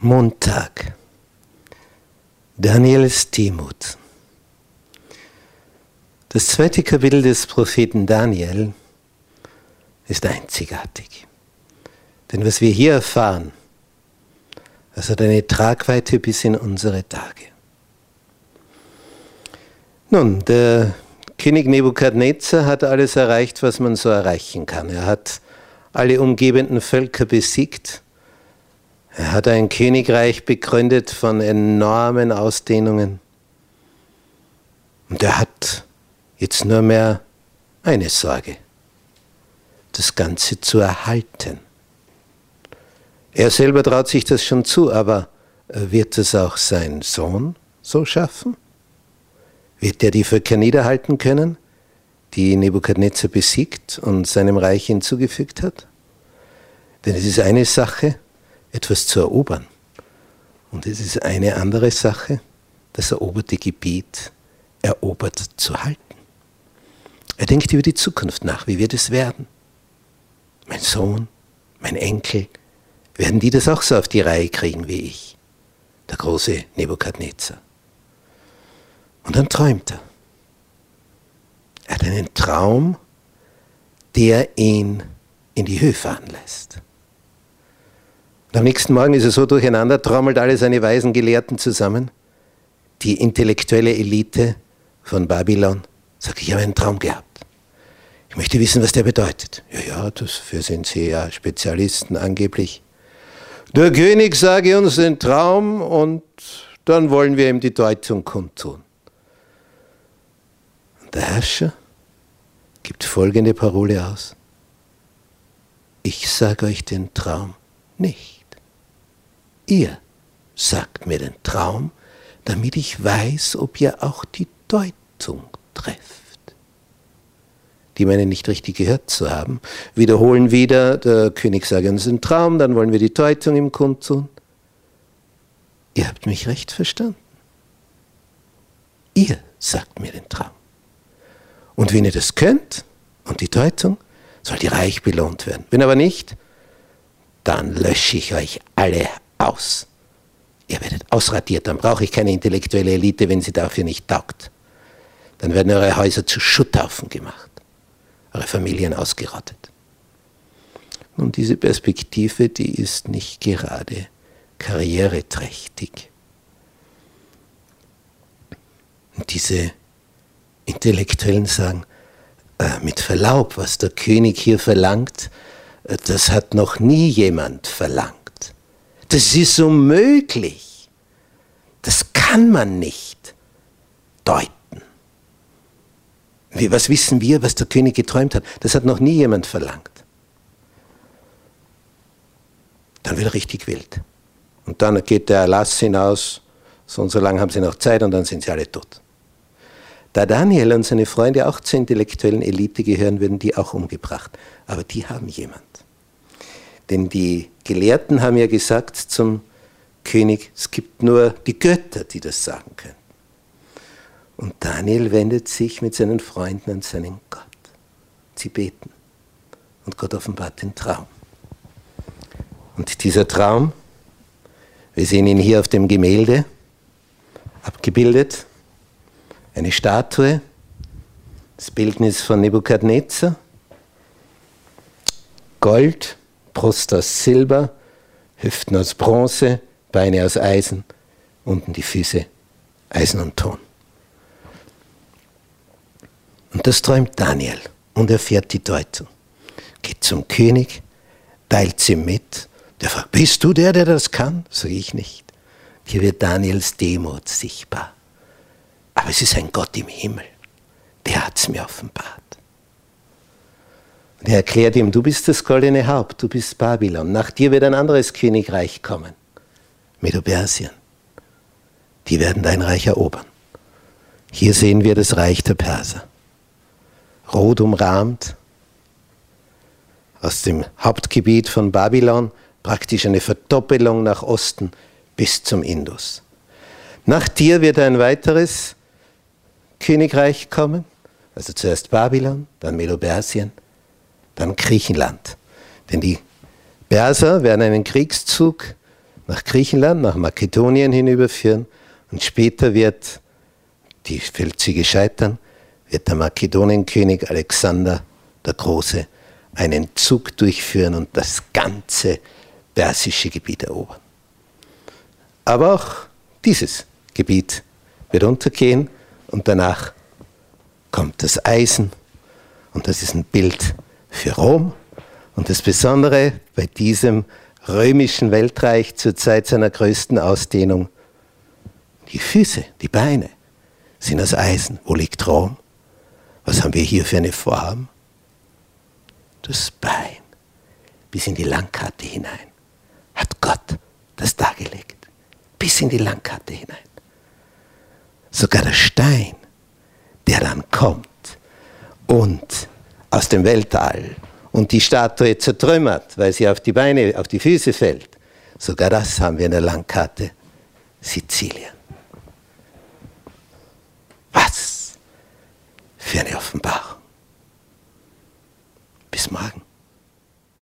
Montag. Daniels Demut. Das zweite Kapitel des Propheten Daniel ist einzigartig. Denn was wir hier erfahren, das hat eine Tragweite bis in unsere Tage. Nun, der König Nebukadnezar hat alles erreicht, was man so erreichen kann. Er hat alle umgebenden Völker besiegt er hat ein Königreich begründet von enormen Ausdehnungen. Und er hat jetzt nur mehr eine Sorge, das Ganze zu erhalten. Er selber traut sich das schon zu, aber wird es auch sein Sohn so schaffen? Wird er die Völker niederhalten können, die Nebukadnezar besiegt und seinem Reich hinzugefügt hat? Denn es ist eine Sache, etwas zu erobern. Und es ist eine andere Sache, das eroberte Gebiet erobert zu halten. Er denkt über die Zukunft nach. Wie wird es werden? Mein Sohn, mein Enkel, werden die das auch so auf die Reihe kriegen wie ich? Der große Nebukadnezar. Und dann träumt er. Er hat einen Traum, der ihn in die Höhe fahren lässt. Am nächsten Morgen ist er so durcheinander, trommelt alle seine weisen Gelehrten zusammen. Die intellektuelle Elite von Babylon sagt, ich habe einen Traum gehabt. Ich möchte wissen, was der bedeutet. Ja, ja, dafür sind sie ja Spezialisten angeblich. Der König sage uns den Traum und dann wollen wir ihm die Deutung kundtun. Und der Herrscher gibt folgende Parole aus. Ich sage euch den Traum nicht. Ihr sagt mir den Traum, damit ich weiß, ob ihr auch die Deutung trefft. Die meinen nicht richtig gehört zu haben, wiederholen wieder, der König sagt uns den Traum, dann wollen wir die Deutung im Kundtun. Ihr habt mich recht verstanden. Ihr sagt mir den Traum. Und wenn ihr das könnt und die Deutung, soll die reich belohnt werden. Wenn aber nicht, dann lösche ich euch alle aus. Ihr werdet ausradiert, dann brauche ich keine intellektuelle Elite, wenn sie dafür nicht taugt. Dann werden eure Häuser zu Schutthaufen gemacht, eure Familien ausgerottet. Nun, diese Perspektive, die ist nicht gerade karriereträchtig. Und diese Intellektuellen sagen, äh, mit Verlaub, was der König hier verlangt, äh, das hat noch nie jemand verlangt. Das ist unmöglich. Das kann man nicht deuten. Was wissen wir, was der König geträumt hat? Das hat noch nie jemand verlangt. Dann wird er richtig wild. Und dann geht der Erlass hinaus, so und so lange haben sie noch Zeit und dann sind sie alle tot. Da Daniel und seine Freunde auch zur intellektuellen Elite gehören, werden die auch umgebracht. Aber die haben jemand. Denn die Gelehrten haben ja gesagt zum König, es gibt nur die Götter, die das sagen können. Und Daniel wendet sich mit seinen Freunden an seinen Gott. Sie beten. Und Gott offenbart den Traum. Und dieser Traum, wir sehen ihn hier auf dem Gemälde abgebildet, eine Statue, das Bildnis von Nebukadnezar, Gold, Brust aus Silber, Hüften aus Bronze, Beine aus Eisen, unten die Füße Eisen und Ton. Und das träumt Daniel und erfährt die Deutung. Geht zum König, teilt sie mit. Der fragt, bist du der, der das kann? Sag ich nicht. Hier wird Daniels Demut sichtbar. Aber es ist ein Gott im Himmel. Der hat es mir offenbart. Und er erklärt ihm, du bist das goldene Haupt, du bist Babylon. Nach dir wird ein anderes Königreich kommen, Medo-Persien. Die werden dein Reich erobern. Hier sehen wir das Reich der Perser. Rot umrahmt, aus dem Hauptgebiet von Babylon praktisch eine Verdoppelung nach Osten bis zum Indus. Nach dir wird ein weiteres Königreich kommen, also zuerst Babylon, dann Medo-Persien, dann Griechenland. Denn die Perser werden einen Kriegszug nach Griechenland, nach Makedonien hinüberführen und später wird die Feldzüge scheitern, wird der Makedonienkönig Alexander der Große einen Zug durchführen und das ganze persische Gebiet erobern. Aber auch dieses Gebiet wird untergehen und danach kommt das Eisen und das ist ein Bild für Rom. Und das Besondere bei diesem römischen Weltreich zur Zeit seiner größten Ausdehnung, die Füße, die Beine sind aus Eisen. Wo liegt Rom? Was haben wir hier für eine Form? Das Bein bis in die Landkarte hinein hat Gott das dargelegt. Bis in die Landkarte hinein. Sogar der Stein, der dann kommt und aus dem Weltall und die Statue zertrümmert, weil sie auf die Beine, auf die Füße fällt. Sogar das haben wir in der Landkarte Sizilien. Was für eine Offenbarung. Bis morgen.